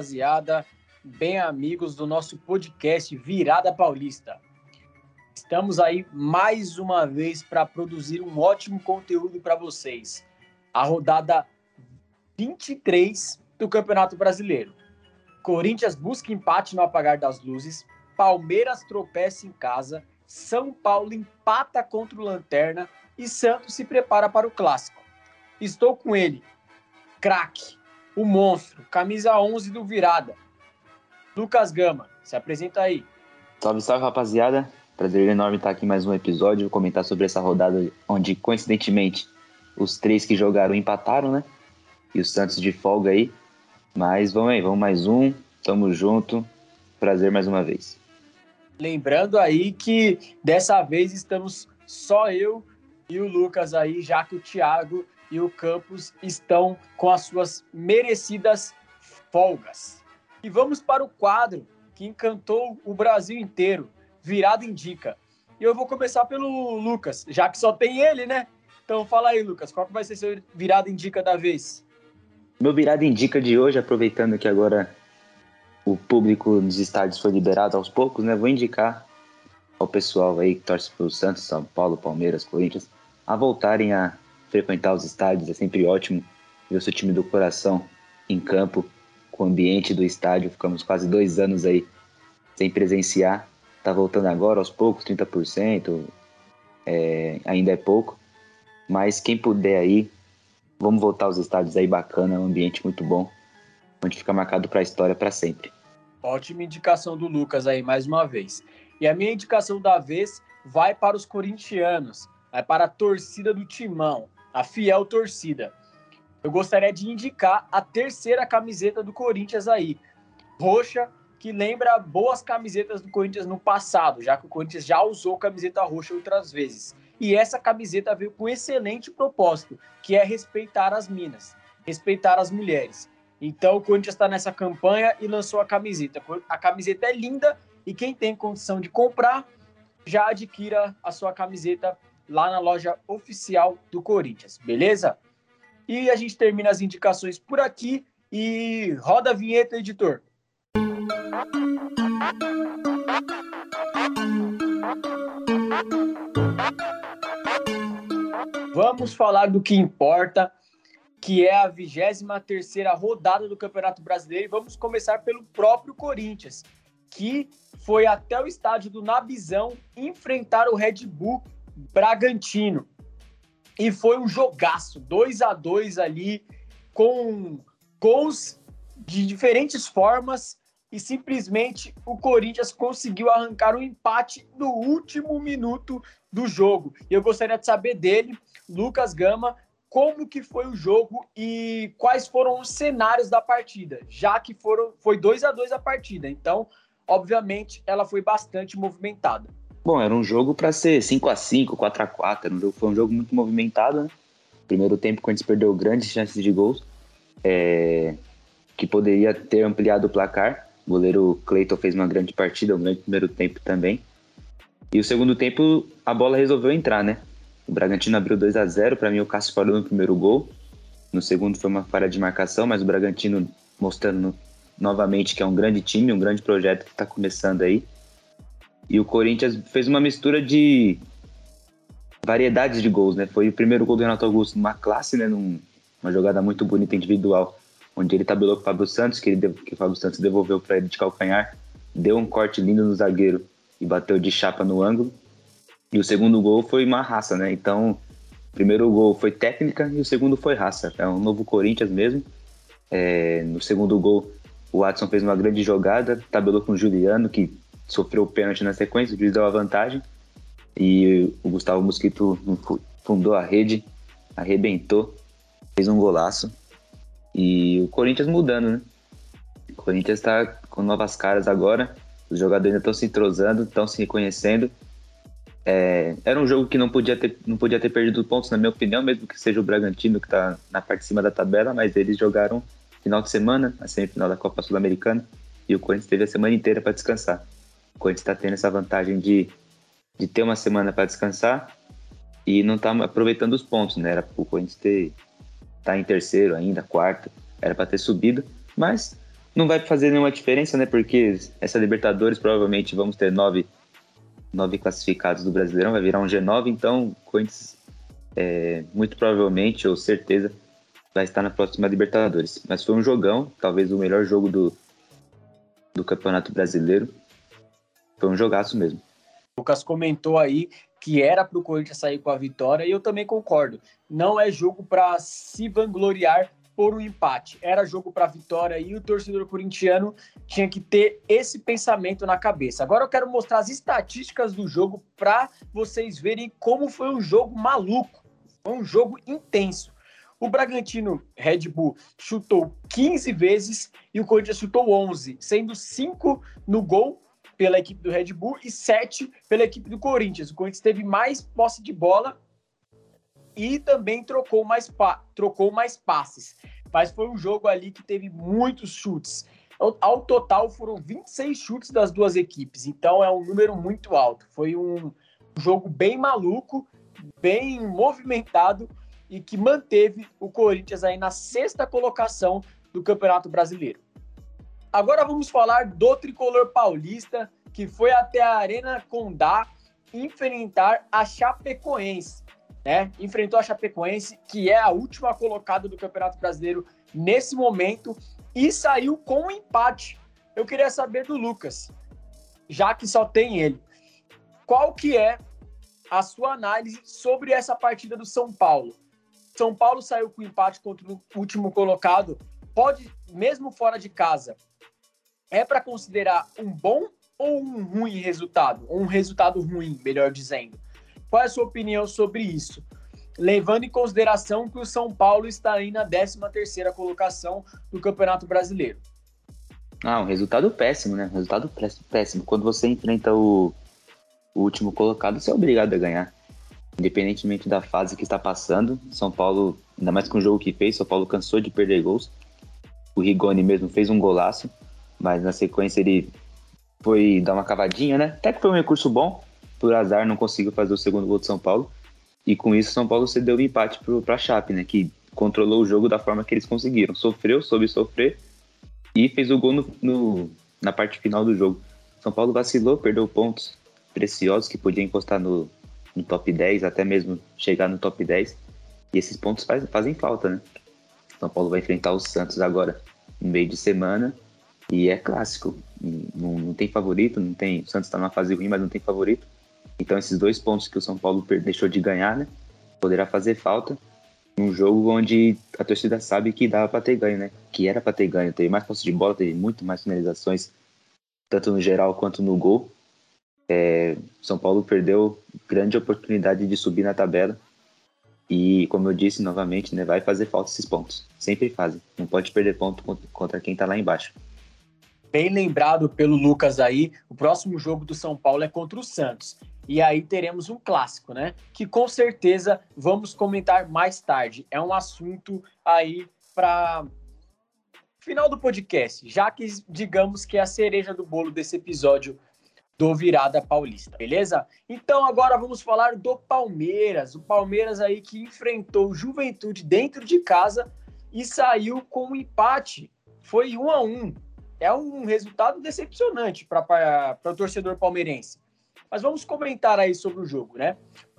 rapaziada, bem amigos do nosso podcast Virada Paulista. Estamos aí mais uma vez para produzir um ótimo conteúdo para vocês. A rodada 23 do Campeonato Brasileiro. Corinthians busca empate no apagar das luzes, Palmeiras tropeça em casa, São Paulo empata contra o Lanterna e Santos se prepara para o clássico. Estou com ele, craque, o monstro, camisa 11 do Virada. Lucas Gama, se apresenta aí. Salve, salve, rapaziada. Prazer enorme estar aqui em mais um episódio, comentar sobre essa rodada onde, coincidentemente, os três que jogaram empataram, né? E o Santos de folga aí. Mas vamos aí, vamos mais um. Tamo junto. Prazer mais uma vez. Lembrando aí que dessa vez estamos só eu e o Lucas aí, já que o Thiago e o Campos estão com as suas merecidas folgas. E vamos para o quadro que encantou o Brasil inteiro, Virada Indica. E eu vou começar pelo Lucas, já que só tem ele, né? Então fala aí, Lucas, qual que vai ser seu Virada Indica da vez? Meu Virada Indica de hoje, aproveitando que agora o público nos estádios foi liberado aos poucos, né? Vou indicar ao pessoal aí que torce pelo Santos, São Paulo, Palmeiras, Corinthians, a voltarem a frequentar os estádios, é sempre ótimo ver o seu time do coração em campo, com o ambiente do estádio. Ficamos quase dois anos aí sem presenciar. Tá voltando agora aos poucos, 30%, é, ainda é pouco. Mas quem puder aí, vamos voltar aos estádios aí, bacana, é um ambiente muito bom, onde fica marcado para a história para sempre. Ótima indicação do Lucas aí, mais uma vez. E a minha indicação da vez vai para os corintianos, vai para a torcida do Timão a fiel torcida. Eu gostaria de indicar a terceira camiseta do Corinthians aí, roxa, que lembra boas camisetas do Corinthians no passado, já que o Corinthians já usou camiseta roxa outras vezes. E essa camiseta veio com um excelente propósito, que é respeitar as minas, respeitar as mulheres. Então o Corinthians está nessa campanha e lançou a camiseta. A camiseta é linda e quem tem condição de comprar já adquira a sua camiseta lá na loja oficial do Corinthians, beleza? E a gente termina as indicações por aqui e roda a vinheta, editor. Vamos falar do que importa, que é a 23 terceira rodada do Campeonato Brasileiro. E vamos começar pelo próprio Corinthians, que foi até o estádio do Nabizão enfrentar o Red Bull Bragantino. E foi um jogaço, 2 a 2 ali, com gols de diferentes formas, e simplesmente o Corinthians conseguiu arrancar um empate no último minuto do jogo. E eu gostaria de saber dele, Lucas Gama, como que foi o jogo e quais foram os cenários da partida, já que foram foi 2 a 2 a partida. Então, obviamente, ela foi bastante movimentada. Bom, era um jogo para ser 5 a 5 4 a 4 um jogo, Foi um jogo muito movimentado, né? Primeiro tempo, a gente perdeu grandes chances de gols, é, que poderia ter ampliado o placar. O goleiro Cleiton fez uma grande partida, um grande primeiro tempo também. E o segundo tempo, a bola resolveu entrar, né? O Bragantino abriu 2 a 0 Para mim, o Cássio falou no primeiro gol. No segundo foi uma falha de marcação, mas o Bragantino mostrando novamente que é um grande time, um grande projeto que está começando aí. E o Corinthians fez uma mistura de variedades de gols, né? Foi o primeiro gol do Renato Augusto numa classe, né? Num, uma jogada muito bonita individual, onde ele tabelou com o Fábio Santos, que, ele, que o Fábio Santos devolveu para ele de calcanhar, deu um corte lindo no zagueiro e bateu de chapa no ângulo. E o segundo gol foi uma raça, né? Então, o primeiro gol foi técnica e o segundo foi raça. É um novo Corinthians mesmo. É, no segundo gol, o Watson fez uma grande jogada, tabelou com o Juliano, que sofreu o pênalti na sequência, o juiz deu a vantagem e o Gustavo Mosquito fundou a rede, arrebentou, fez um golaço e o Corinthians mudando, né? O Corinthians está com novas caras agora, os jogadores ainda estão se entrosando, estão se reconhecendo. É, era um jogo que não podia, ter, não podia ter perdido pontos, na minha opinião, mesmo que seja o Bragantino que está na parte de cima da tabela, mas eles jogaram final de semana, a semifinal da Copa Sul-Americana, e o Corinthians teve a semana inteira para descansar. O Corinthians está tendo essa vantagem de, de ter uma semana para descansar e não está aproveitando os pontos, né? Era o Corinthians ter tá em terceiro ainda, quarto, era para ter subido, mas não vai fazer nenhuma diferença, né? Porque essa Libertadores provavelmente vamos ter nove, nove classificados do Brasileirão, vai virar um G9, então o Corinthians é, muito provavelmente, ou certeza, vai estar na próxima Libertadores. Mas foi um jogão, talvez o melhor jogo do, do Campeonato Brasileiro. Foi um jogaço mesmo. O Lucas comentou aí que era para o Corinthians sair com a vitória e eu também concordo. Não é jogo para se vangloriar por um empate. Era jogo para vitória e o torcedor corintiano tinha que ter esse pensamento na cabeça. Agora eu quero mostrar as estatísticas do jogo para vocês verem como foi um jogo maluco. Foi um jogo intenso. O Bragantino Red Bull chutou 15 vezes e o Corinthians chutou 11, sendo 5 no gol pela equipe do Red Bull e 7 pela equipe do Corinthians. O Corinthians teve mais posse de bola e também trocou mais, trocou mais passes. Mas foi um jogo ali que teve muitos chutes. Ao total foram 26 chutes das duas equipes, então é um número muito alto. Foi um jogo bem maluco, bem movimentado e que manteve o Corinthians aí na sexta colocação do Campeonato Brasileiro. Agora vamos falar do tricolor paulista que foi até a Arena Condá enfrentar a Chapecoense né? Enfrentou a Chapecoense, que é a última colocada do Campeonato Brasileiro nesse momento, e saiu com um empate. Eu queria saber do Lucas, já que só tem ele. Qual que é a sua análise sobre essa partida do São Paulo? São Paulo saiu com empate contra o último colocado. Pode, mesmo fora de casa, é para considerar um bom ou um ruim resultado? Ou um resultado ruim, melhor dizendo. Qual é a sua opinião sobre isso? Levando em consideração que o São Paulo está aí na 13ª colocação do Campeonato Brasileiro. Ah, um resultado péssimo, né? Um resultado péssimo. Quando você enfrenta o, o último colocado, você é obrigado a ganhar. Independentemente da fase que está passando, São Paulo, ainda mais com o jogo que fez, São Paulo cansou de perder gols. O Rigoni mesmo fez um golaço, mas na sequência ele foi dar uma cavadinha, né? Até que foi um recurso bom, por azar, não conseguiu fazer o segundo gol de São Paulo. E com isso, São Paulo cedeu o empate para a Chape, né? Que controlou o jogo da forma que eles conseguiram. Sofreu, soube sofrer e fez o gol no, no, na parte final do jogo. São Paulo vacilou, perdeu pontos preciosos que podia encostar no, no top 10, até mesmo chegar no top 10. E esses pontos faz, fazem falta, né? São Paulo vai enfrentar o Santos agora no meio de semana. E é clássico. Não, não tem favorito, não tem. O Santos está numa fase ruim, mas não tem favorito. Então esses dois pontos que o São Paulo deixou de ganhar, né, poderá fazer falta num jogo onde a torcida sabe que dava para ter ganho, né? Que era para ter ganho, teve mais posse de bola, teve muito mais finalizações, tanto no geral quanto no gol. É, São Paulo perdeu grande oportunidade de subir na tabela e, como eu disse novamente, né, vai fazer falta esses pontos. Sempre fazem. Não pode perder ponto contra quem está lá embaixo. Bem lembrado pelo Lucas aí, o próximo jogo do São Paulo é contra o Santos. E aí teremos um clássico, né? Que com certeza vamos comentar mais tarde. É um assunto aí para final do podcast, já que digamos que é a cereja do bolo desse episódio do Virada Paulista, beleza? Então agora vamos falar do Palmeiras. O Palmeiras aí que enfrentou o Juventude dentro de casa e saiu com um empate. Foi um a um. É um resultado decepcionante para o torcedor palmeirense. Mas vamos comentar aí sobre o jogo, né?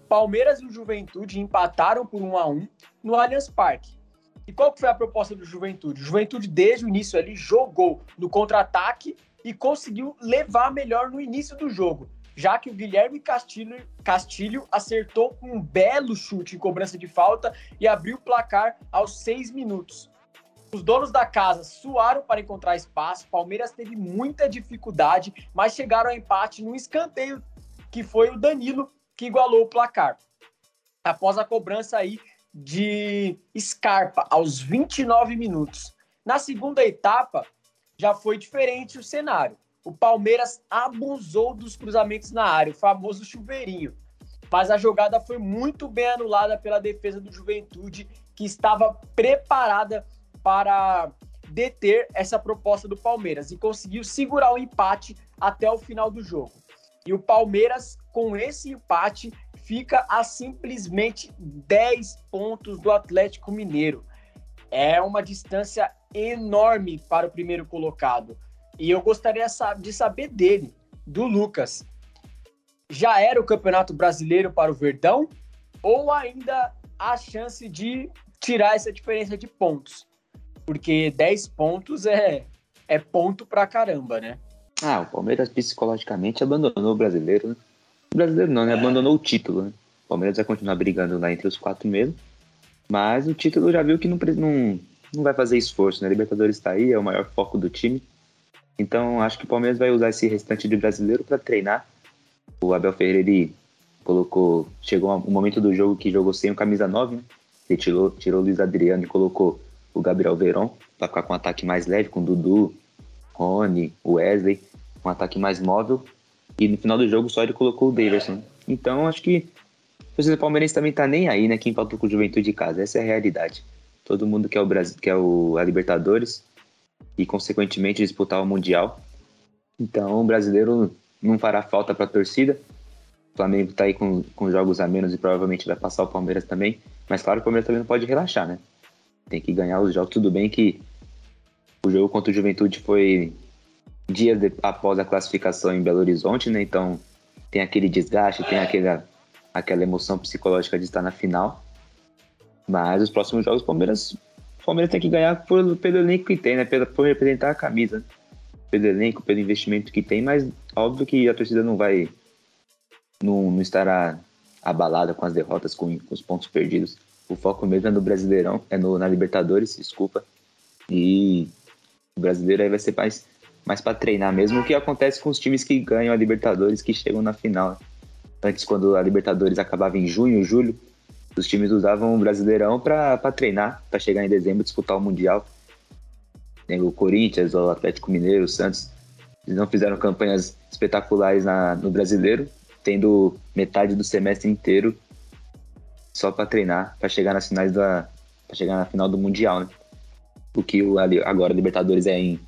Palmeiras e o Juventude empataram por 1 a 1 no Allianz Parque. E qual foi a proposta do Juventude? O Juventude, desde o início ali, jogou no contra-ataque e conseguiu levar melhor no início do jogo, já que o Guilherme Castilho, Castilho acertou um belo chute em cobrança de falta e abriu o placar aos seis minutos. Os donos da casa suaram para encontrar espaço, Palmeiras teve muita dificuldade, mas chegaram ao empate num escanteio que foi o Danilo que igualou o placar. Após a cobrança aí de Scarpa aos 29 minutos. Na segunda etapa, já foi diferente o cenário. O Palmeiras abusou dos cruzamentos na área, o famoso chuveirinho. Mas a jogada foi muito bem anulada pela defesa do Juventude, que estava preparada para deter essa proposta do Palmeiras e conseguiu segurar o empate até o final do jogo. E o Palmeiras, com esse empate, fica a simplesmente 10 pontos do Atlético Mineiro. É uma distância enorme para o primeiro colocado. E eu gostaria de saber dele, do Lucas. Já era o Campeonato Brasileiro para o Verdão? Ou ainda há chance de tirar essa diferença de pontos? Porque 10 pontos é, é ponto pra caramba, né? Ah, o Palmeiras psicologicamente abandonou o brasileiro, né? O brasileiro não, né? Abandonou o título, né? O Palmeiras vai continuar brigando lá entre os quatro mesmo. Mas o título já viu que não, não, não vai fazer esforço, né? Libertadores está aí, é o maior foco do time. Então acho que o Palmeiras vai usar esse restante de brasileiro para treinar. O Abel Ferreira ele colocou, chegou um momento do jogo que jogou sem o camisa 9, né? Ele tirou, tirou o Luiz Adriano e colocou o Gabriel Veron para ficar com um ataque mais leve, com o Dudu, Rony, Wesley, um ataque mais móvel. E no final do jogo só ele colocou o Davidson. Então acho que o torcedor palmeirense também tá nem aí, né? Quem faltou com o Juventude de casa. Essa é a realidade. Todo mundo quer o Brasil, quer o a Libertadores e consequentemente disputar o mundial. Então o brasileiro não fará falta para a torcida. O Flamengo está aí com, com jogos a menos e provavelmente vai passar o Palmeiras também. Mas claro, o Palmeiras também não pode relaxar, né? Tem que ganhar os jogos. Tudo bem que o jogo contra o Juventude foi dias de, após a classificação em Belo Horizonte, né? Então tem aquele desgaste, tem aquela, aquela emoção psicológica de estar na final. Mas os próximos jogos, o Palmeiras, o Palmeiras tem que ganhar por, pelo elenco que tem, né? Por, por representar a camisa. Pelo elenco, pelo investimento que tem, mas óbvio que a torcida não vai. Não, não estará abalada com as derrotas, com, com, os pontos perdidos. O foco mesmo é no Brasileirão, é no, na Libertadores, desculpa. E o brasileiro aí vai ser mais, mais para treinar mesmo, o que acontece com os times que ganham a Libertadores, que chegam na final. Antes, quando a Libertadores acabava em junho, julho, os times usavam o Brasileirão para treinar, para chegar em dezembro disputar o Mundial. O Corinthians, o Atlético Mineiro, o Santos, eles não fizeram campanhas espetaculares na, no Brasileiro, tendo metade do semestre inteiro só para treinar, para chegar nas finais da, para chegar na final do Mundial, né? O que o, agora Libertadores é em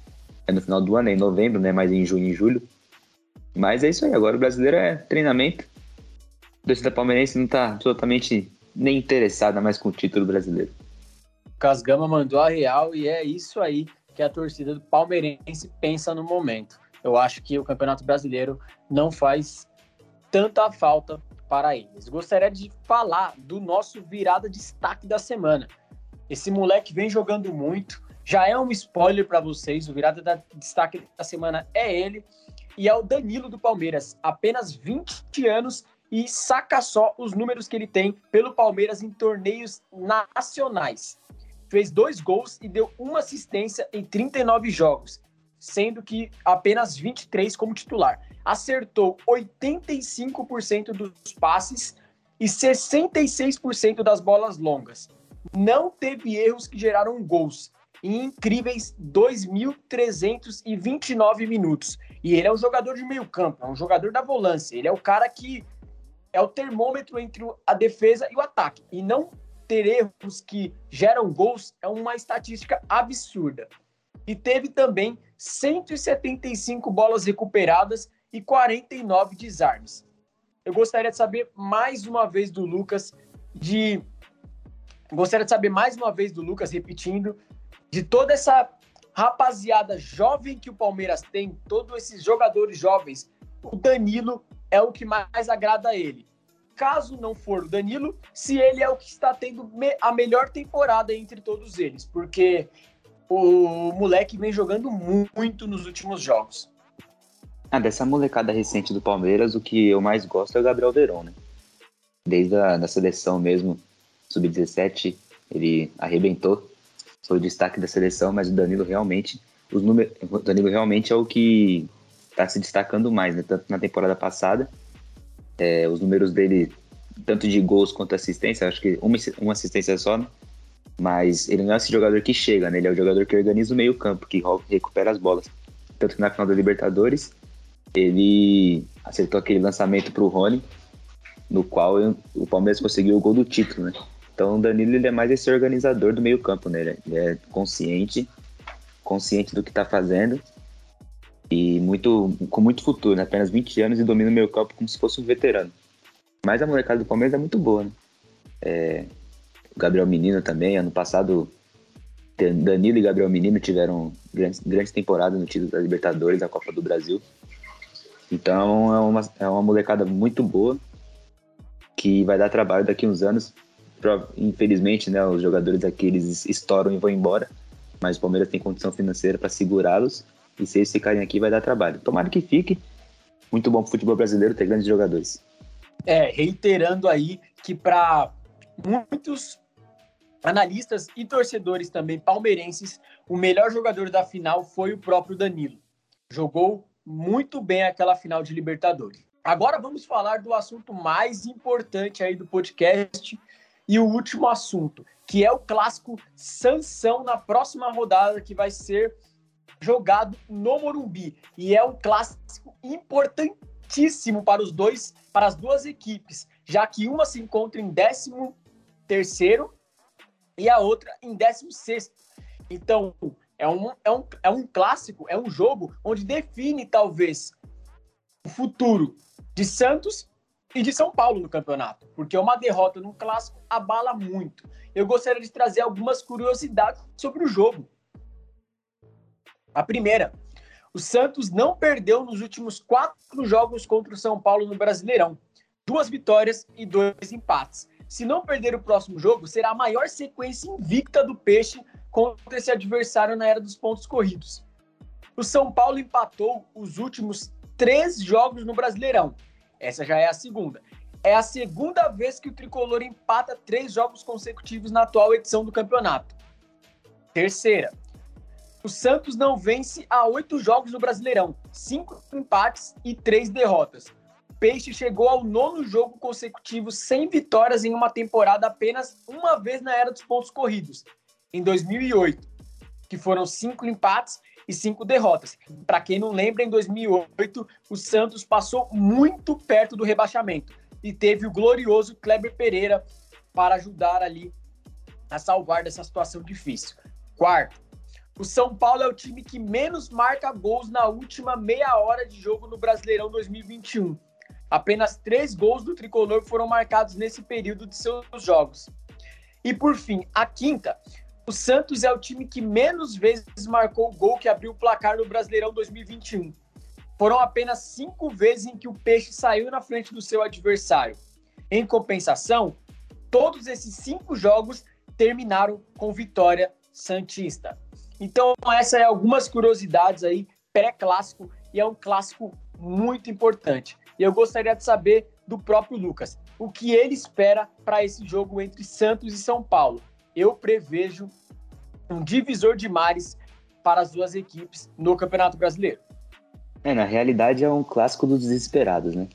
é no final do ano, é em novembro, né? Mais em junho e julho. Mas é isso aí, agora o brasileiro é treinamento. A torcida palmeirense não tá totalmente nem interessada mais com o título brasileiro. Casgama mandou a real e é isso aí que a torcida do palmeirense pensa no momento. Eu acho que o Campeonato Brasileiro não faz tanta falta para eles. Gostaria de falar do nosso virada destaque da semana. Esse moleque vem jogando muito, já é um spoiler para vocês. O virada da destaque da semana é ele e é o Danilo do Palmeiras, apenas 20 anos e saca só os números que ele tem pelo Palmeiras em torneios nacionais. Fez dois gols e deu uma assistência em 39 jogos, sendo que apenas 23 como titular. Acertou 85% dos passes e 66% das bolas longas. Não teve erros que geraram gols em incríveis 2.329 minutos. E ele é um jogador de meio campo, é um jogador da volância. Ele é o cara que é o termômetro entre a defesa e o ataque. E não ter erros que geram gols é uma estatística absurda. E teve também 175 bolas recuperadas e 49 desarmes. Eu gostaria de saber mais uma vez do Lucas de gostaria de saber mais uma vez do Lucas repetindo de toda essa rapaziada jovem que o Palmeiras tem, todos esses jogadores jovens, o Danilo é o que mais agrada a ele. Caso não for o Danilo, se ele é o que está tendo a melhor temporada entre todos eles, porque o moleque vem jogando muito nos últimos jogos. Ah, dessa molecada recente do Palmeiras, o que eu mais gosto é o Gabriel Verón, né? Desde a da seleção mesmo, sub-17, ele arrebentou, foi o destaque da seleção, mas o Danilo realmente, os números, o Danilo realmente é o que está se destacando mais, né? Tanto na temporada passada é, os números dele, tanto de gols quanto assistência, acho que uma, uma assistência só, né? mas ele não é esse jogador que chega, né? Ele é o jogador que organiza o meio campo, que recupera as bolas. Tanto que na final da Libertadores, ele acertou aquele lançamento para o Rony, no qual o Palmeiras conseguiu o gol do título, né? Então o Danilo ele é mais esse organizador do meio campo, né? Ele é consciente, consciente do que está fazendo e muito, com muito futuro, né? apenas 20 anos e domina o meio campo como se fosse um veterano. Mas a molecada do Palmeiras é muito boa, né? É, o Gabriel Menino também, ano passado Danilo e Gabriel Menino tiveram grandes, grandes temporadas no título da Libertadores, da Copa do Brasil. Então é uma, é uma molecada muito boa que vai dar trabalho daqui uns anos. Infelizmente, né, os jogadores aqui eles estouram e vão embora, mas o Palmeiras tem condição financeira para segurá-los e se eles ficarem aqui vai dar trabalho. Tomara que fique. Muito bom para o futebol brasileiro ter grandes jogadores. É, reiterando aí que para muitos analistas e torcedores também palmeirenses, o melhor jogador da final foi o próprio Danilo. Jogou muito bem aquela final de Libertadores. Agora vamos falar do assunto mais importante aí do podcast e o último assunto, que é o clássico Sansão na próxima rodada que vai ser jogado no Morumbi. E é um clássico importantíssimo para os dois, para as duas equipes, já que uma se encontra em 13 terceiro e a outra em 16. Então, é um, é, um, é um clássico, é um jogo onde define talvez o futuro de Santos e de São Paulo no campeonato, porque uma derrota no clássico abala muito. Eu gostaria de trazer algumas curiosidades sobre o jogo. A primeira, o Santos não perdeu nos últimos quatro jogos contra o São Paulo no Brasileirão. Duas vitórias e dois empates. Se não perder o próximo jogo, será a maior sequência invicta do Peixe contra esse adversário na era dos pontos corridos. O São Paulo empatou os últimos três jogos no Brasileirão. Essa já é a segunda. É a segunda vez que o tricolor empata três jogos consecutivos na atual edição do campeonato. Terceira, o Santos não vence há oito jogos no Brasileirão, cinco empates e três derrotas. Peixe chegou ao nono jogo consecutivo sem vitórias em uma temporada apenas uma vez na era dos pontos corridos, em 2008, que foram cinco empates e cinco derrotas. Para quem não lembra, em 2008, o Santos passou muito perto do rebaixamento e teve o glorioso Kleber Pereira para ajudar ali a salvar dessa situação difícil. Quarto, o São Paulo é o time que menos marca gols na última meia hora de jogo no Brasileirão 2021 Apenas três gols do tricolor foram marcados nesse período de seus jogos. E por fim, a quinta, o Santos é o time que menos vezes marcou o gol que abriu o placar no Brasileirão 2021. Foram apenas cinco vezes em que o Peixe saiu na frente do seu adversário. Em compensação, todos esses cinco jogos terminaram com vitória santista. Então, essas é algumas curiosidades aí pré-clássico e é um clássico muito importante. E eu gostaria de saber do próprio Lucas, o que ele espera para esse jogo entre Santos e São Paulo. Eu prevejo um divisor de mares para as duas equipes no Campeonato Brasileiro. É, na realidade é um clássico dos desesperados, né?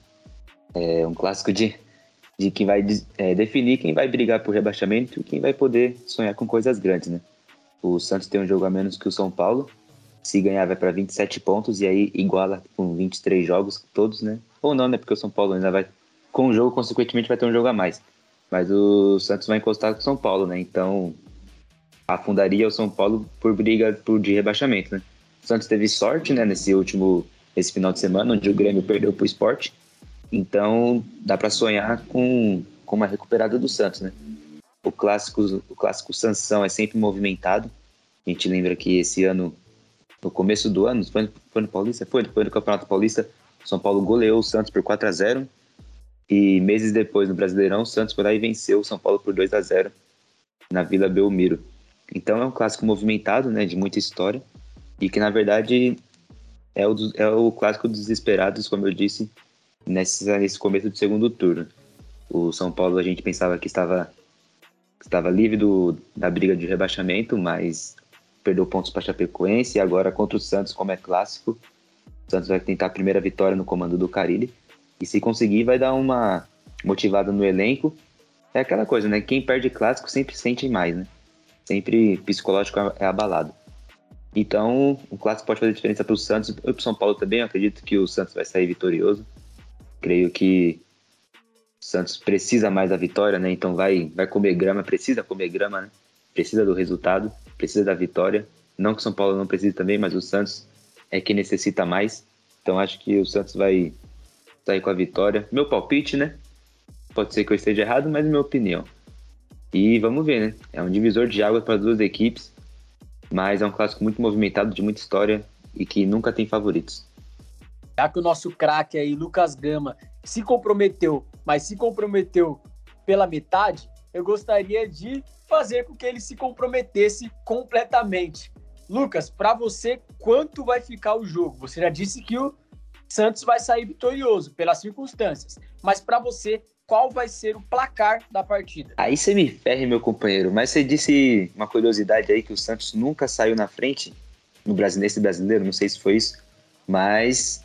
É um clássico de, de quem vai é, definir quem vai brigar por rebaixamento e quem vai poder sonhar com coisas grandes, né? O Santos tem um jogo a menos que o São Paulo. Se ganhar, vai para 27 pontos e aí iguala com 23 jogos todos, né? Ou não, né? Porque o São Paulo ainda vai. Com o jogo, consequentemente, vai ter um jogo a mais. Mas o Santos vai encostar com o São Paulo, né? Então afundaria o São Paulo por briga por de rebaixamento, né? O Santos teve sorte, né, nesse último esse final de semana, onde o Grêmio perdeu para o esporte. Então dá para sonhar com, com uma recuperada do Santos, né? O clássico, o clássico Sansão é sempre movimentado. A gente lembra que esse ano, no começo do ano, foi, foi no Paulista? Foi, foi no Campeonato Paulista, são Paulo goleou o Santos por 4 a 0 e meses depois no Brasileirão, o Santos foi lá e venceu o São Paulo por 2 a 0 na Vila Belmiro. Então é um clássico movimentado, né, de muita história e que na verdade é o, é o clássico dos desesperados, como eu disse, nesse, nesse começo do segundo turno. O São Paulo a gente pensava que estava estava livre do, da briga de rebaixamento, mas perdeu pontos para Chapecoense e agora contra o Santos, como é clássico, o Santos vai tentar a primeira vitória no comando do Carilli. E se conseguir, vai dar uma motivada no elenco. É aquela coisa, né? Quem perde clássico sempre sente mais, né? Sempre psicológico é abalado. Então, o clássico pode fazer diferença para o Santos e para o São Paulo também. Eu acredito que o Santos vai sair vitorioso. Creio que Santos precisa mais da vitória, né? Então vai, vai comer grama, precisa comer grama, né? Precisa do resultado, precisa da vitória. Não que o São Paulo não precise também, mas o Santos é quem necessita mais. Então acho que o Santos vai sair com a vitória. Meu palpite, né? Pode ser que eu esteja errado, mas é minha opinião. E vamos ver, né? É um divisor de água para as duas equipes. Mas é um clássico muito movimentado, de muita história e que nunca tem favoritos. Já que o nosso craque aí, Lucas Gama, se comprometeu, mas se comprometeu pela metade, eu gostaria de fazer com que ele se comprometesse completamente. Lucas, para você, quanto vai ficar o jogo? Você já disse que o Santos vai sair vitorioso pelas circunstâncias, mas para você, qual vai ser o placar da partida? Aí você me ferre, meu companheiro, mas você disse uma curiosidade aí que o Santos nunca saiu na frente no brasileiro, brasileiro, não sei se foi isso, mas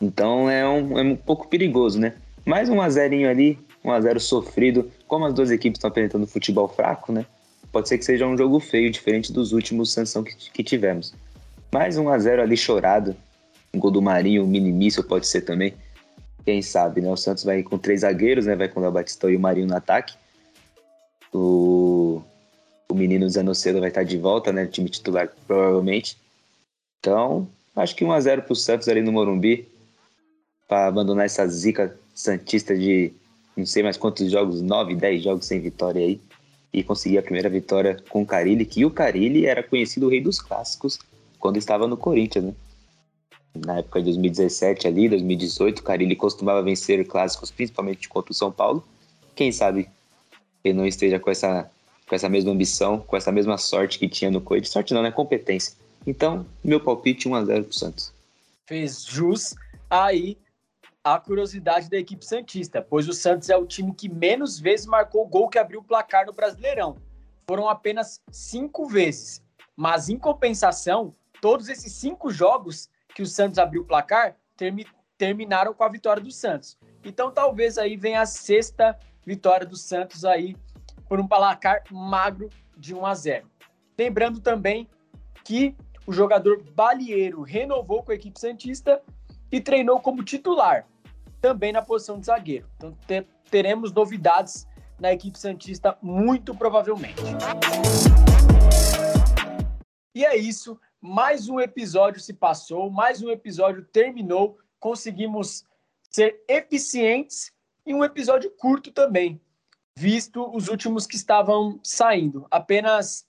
então é um, é um pouco perigoso, né? Mais um a zerinho ali, um a zero sofrido, como as duas equipes estão apresentando futebol fraco, né? Pode ser que seja um jogo feio, diferente dos últimos sanção que, que tivemos. Mais um a zero ali chorado, um gol do Marinho, um minimício pode ser também. Quem sabe, né? O Santos vai com três zagueiros, né? Vai com o Batistão e o Marinho no ataque. O, o menino Zanocelo vai estar de volta, né? Time titular, provavelmente. Então, acho que 1x0 pro Santos ali no Morumbi. Para abandonar essa zica santista de não sei mais quantos jogos, 9, 10 jogos sem vitória aí. E conseguir a primeira vitória com o Carilli, que o Carilli era conhecido o rei dos clássicos quando estava no Corinthians, né? Na época de 2017 ali, 2018, o Carilli costumava vencer clássicos, principalmente contra o São Paulo. Quem sabe ele não esteja com essa com essa mesma ambição, com essa mesma sorte que tinha no Corinthians. Sorte não, né? Competência. Então, meu palpite 1x0 pro Santos. Fez jus aí a curiosidade da equipe Santista, pois o Santos é o time que menos vezes marcou o gol que abriu o placar no Brasileirão. Foram apenas cinco vezes. Mas, em compensação, todos esses cinco jogos que o Santos abriu o placar termi terminaram com a vitória do Santos. Então, talvez aí venha a sexta vitória do Santos aí por um placar magro de 1 a 0. Lembrando também que o jogador Balieiro renovou com a equipe Santista e treinou como titular, também na posição de zagueiro. Então teremos novidades na equipe Santista muito provavelmente. E é isso, mais um episódio se passou, mais um episódio terminou, conseguimos ser eficientes e um episódio curto também visto os últimos que estavam saindo. Apenas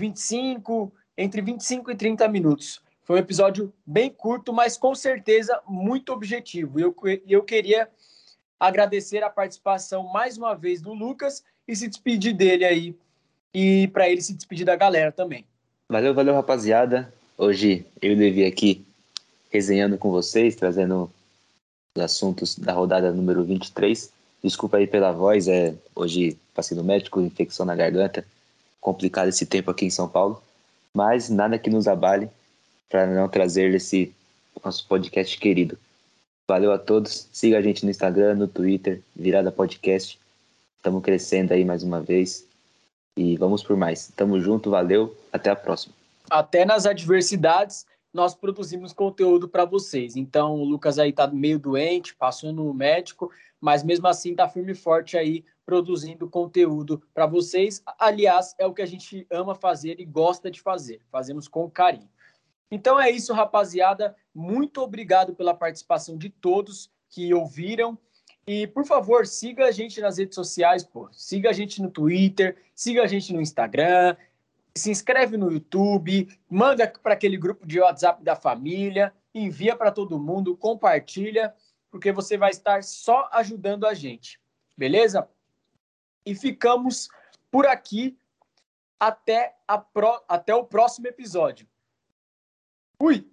25, entre 25 e 30 minutos. Foi um episódio bem curto, mas com certeza muito objetivo. Eu, eu queria agradecer a participação mais uma vez do Lucas e se despedir dele aí. E para ele se despedir da galera também. Valeu, valeu, rapaziada. Hoje eu devia aqui resenhando com vocês, trazendo os assuntos da rodada número 23. Desculpa aí pela voz, é, hoje passei no médico, infecção na garganta, complicado esse tempo aqui em São Paulo, mas nada que nos abale para não trazer esse nosso podcast querido. Valeu a todos, siga a gente no Instagram, no Twitter, Virada Podcast. Estamos crescendo aí mais uma vez e vamos por mais. Tamo junto, valeu, até a próxima. Até nas adversidades nós produzimos conteúdo para vocês. Então, o Lucas aí tá meio doente, passou no médico, mas mesmo assim tá firme e forte aí produzindo conteúdo para vocês. Aliás, é o que a gente ama fazer e gosta de fazer. Fazemos com carinho. Então é isso, rapaziada. Muito obrigado pela participação de todos que ouviram. E, por favor, siga a gente nas redes sociais, pô. Siga a gente no Twitter, siga a gente no Instagram, se inscreve no YouTube, manda para aquele grupo de WhatsApp da família, envia para todo mundo, compartilha porque você vai estar só ajudando a gente, beleza? E ficamos por aqui até, pro... até o próximo episódio. ほい。